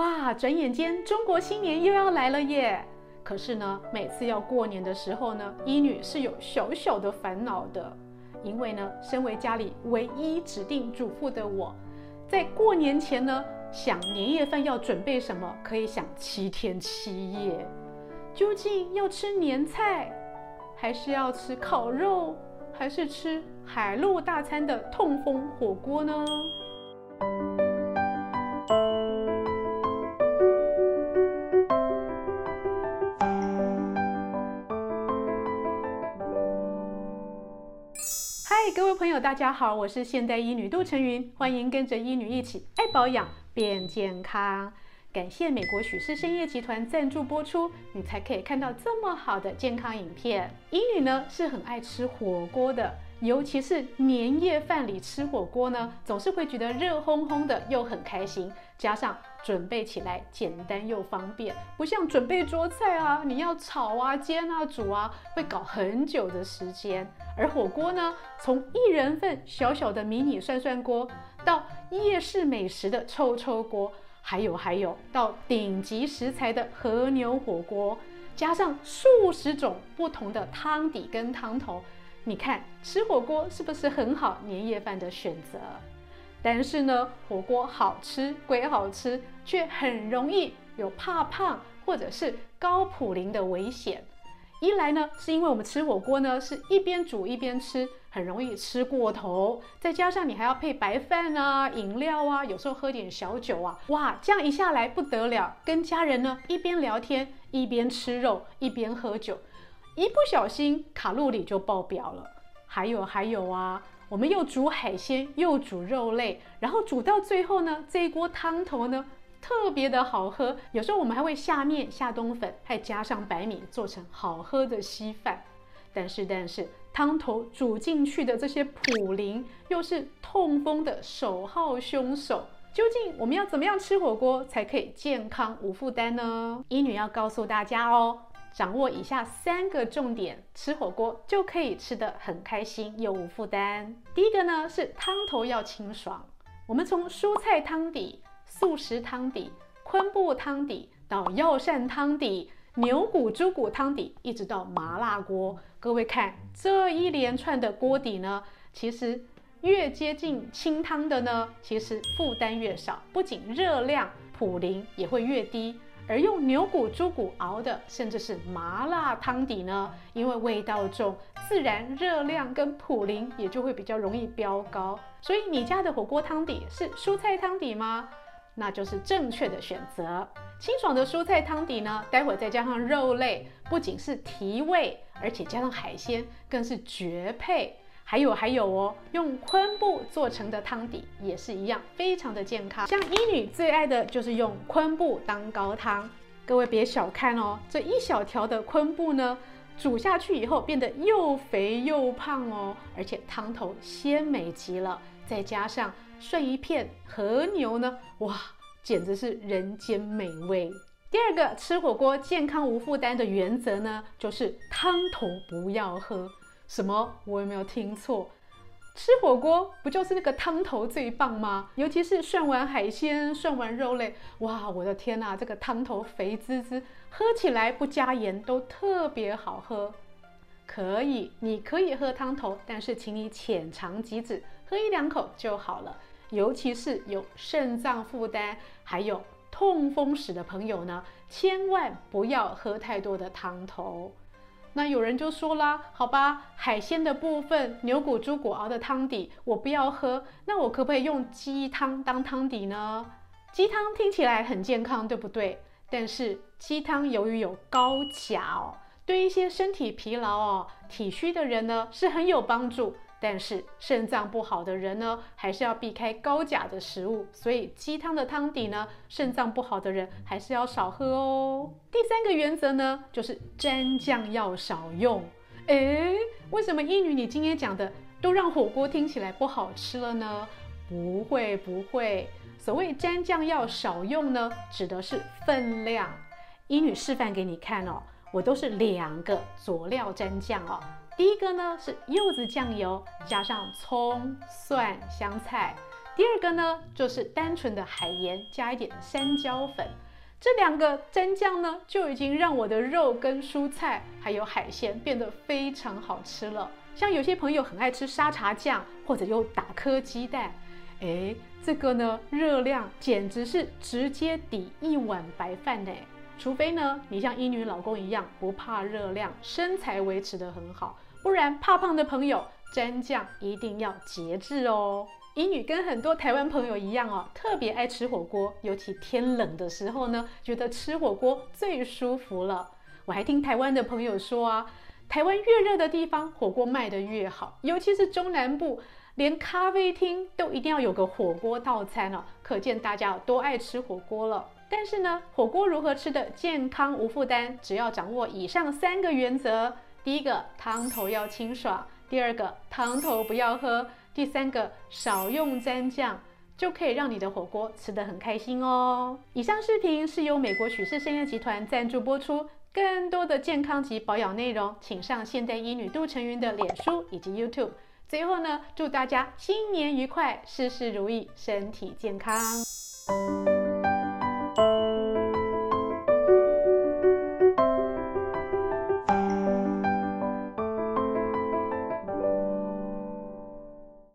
哇，转眼间中国新年又要来了耶！可是呢，每次要过年的时候呢，医女是有小小的烦恼的，因为呢，身为家里唯一指定主妇的我，在过年前呢，想年夜饭要准备什么，可以想七天七夜。究竟要吃年菜，还是要吃烤肉，还是吃海陆大餐的痛风火锅呢？嗨，各位朋友，大家好，我是现代医女杜成云，欢迎跟着医女一起爱保养变健康。感谢美国许氏深夜集团赞助播出，你才可以看到这么好的健康影片。医女呢是很爱吃火锅的，尤其是年夜饭里吃火锅呢，总是会觉得热烘烘的又很开心，加上准备起来简单又方便，不像准备桌菜啊，你要炒啊、煎啊、煮啊，会搞很久的时间。而火锅呢，从一人份小小的迷你涮涮锅，到夜市美食的臭臭锅。还有还有，到顶级食材的和牛火锅，加上数十种不同的汤底跟汤头，你看吃火锅是不是很好年夜饭的选择？但是呢，火锅好吃归好吃，却很容易有怕胖或者是高普林的危险。一来呢，是因为我们吃火锅呢是一边煮一边吃。很容易吃过头，再加上你还要配白饭啊、饮料啊，有时候喝点小酒啊，哇，这样一下来不得了。跟家人呢一边聊天一边吃肉一边喝酒，一不小心卡路里就爆表了。还有还有啊，我们又煮海鲜又煮肉类，然后煮到最后呢，这一锅汤头呢特别的好喝。有时候我们还会下面下冬粉，还加上白米做成好喝的稀饭。但是但是。汤头煮进去的这些普林，又是痛风的首号凶手。究竟我们要怎么样吃火锅才可以健康无负担呢？医女要告诉大家哦，掌握以下三个重点，吃火锅就可以吃得很开心又无负担。第一个呢是汤头要清爽，我们从蔬菜汤底、素食汤底、昆布汤底到药膳汤底。牛骨、猪骨汤底，一直到麻辣锅，各位看这一连串的锅底呢，其实越接近清汤的呢，其实负担越少，不仅热量普林也会越低。而用牛骨、猪骨熬的，甚至是麻辣汤底呢，因为味道重，自然热量跟普林也就会比较容易飙高。所以你家的火锅汤底是蔬菜汤底吗？那就是正确的选择。清爽的蔬菜汤底呢，待会再加上肉类，不仅是提味，而且加上海鲜更是绝配。还有还有哦，用昆布做成的汤底也是一样，非常的健康。像医女最爱的就是用昆布当高汤。各位别小看哦，这一小条的昆布呢，煮下去以后变得又肥又胖哦，而且汤头鲜美极了。再加上涮一片和牛呢，哇，简直是人间美味。第二个吃火锅健康无负担的原则呢，就是汤头不要喝。什么？我有没有听错？吃火锅不就是那个汤头最棒吗？尤其是涮完海鲜、涮完肉类，哇，我的天哪，这个汤头肥滋滋，喝起来不加盐都特别好喝。可以，你可以喝汤头，但是请你浅尝即止，喝一两口就好了。尤其是有肾脏负担，还有痛风史的朋友呢，千万不要喝太多的汤头。那有人就说啦，好吧，海鲜的部分，牛骨、猪骨熬的汤底我不要喝，那我可不可以用鸡汤当汤底呢？鸡汤听起来很健康，对不对？但是鸡汤由于有高钾哦。对一些身体疲劳哦、体虚的人呢，是很有帮助。但是肾脏不好的人呢，还是要避开高钾的食物。所以鸡汤的汤底呢，肾脏不好的人还是要少喝哦。第三个原则呢，就是蘸酱要少用。诶，为什么医女你今天讲的都让火锅听起来不好吃了呢？不会不会，所谓蘸酱要少用呢，指的是分量。医女示范给你看哦。我都是两个佐料蘸酱哦。第一个呢是柚子酱油，加上葱、蒜、香菜，第二个呢，就是单纯的海盐加一点山椒粉，这两个蘸酱呢，就已经让我的肉跟蔬菜还有海鲜变得非常好吃了。像有些朋友很爱吃沙茶酱，或者又打颗鸡蛋，哎，这个呢，热量简直是直接抵一碗白饭呢。除非呢，你像英女老公一样不怕热量，身材维持得很好，不然怕胖的朋友蘸酱一定要节制哦。英女跟很多台湾朋友一样哦，特别爱吃火锅，尤其天冷的时候呢，觉得吃火锅最舒服了。我还听台湾的朋友说啊，台湾越热的地方，火锅卖得越好，尤其是中南部，连咖啡厅都一定要有个火锅套餐哦，可见大家有多爱吃火锅了。但是呢，火锅如何吃得健康无负担？只要掌握以上三个原则：第一个，汤头要清爽；第二个，汤头不要喝。第三个，少用蘸酱，就可以让你的火锅吃得很开心哦。以上视频是由美国许氏参业集团赞助播出。更多的健康及保养内容，请上现代医女杜成云的脸书以及 YouTube。最后呢，祝大家新年愉快，事事如意，身体健康。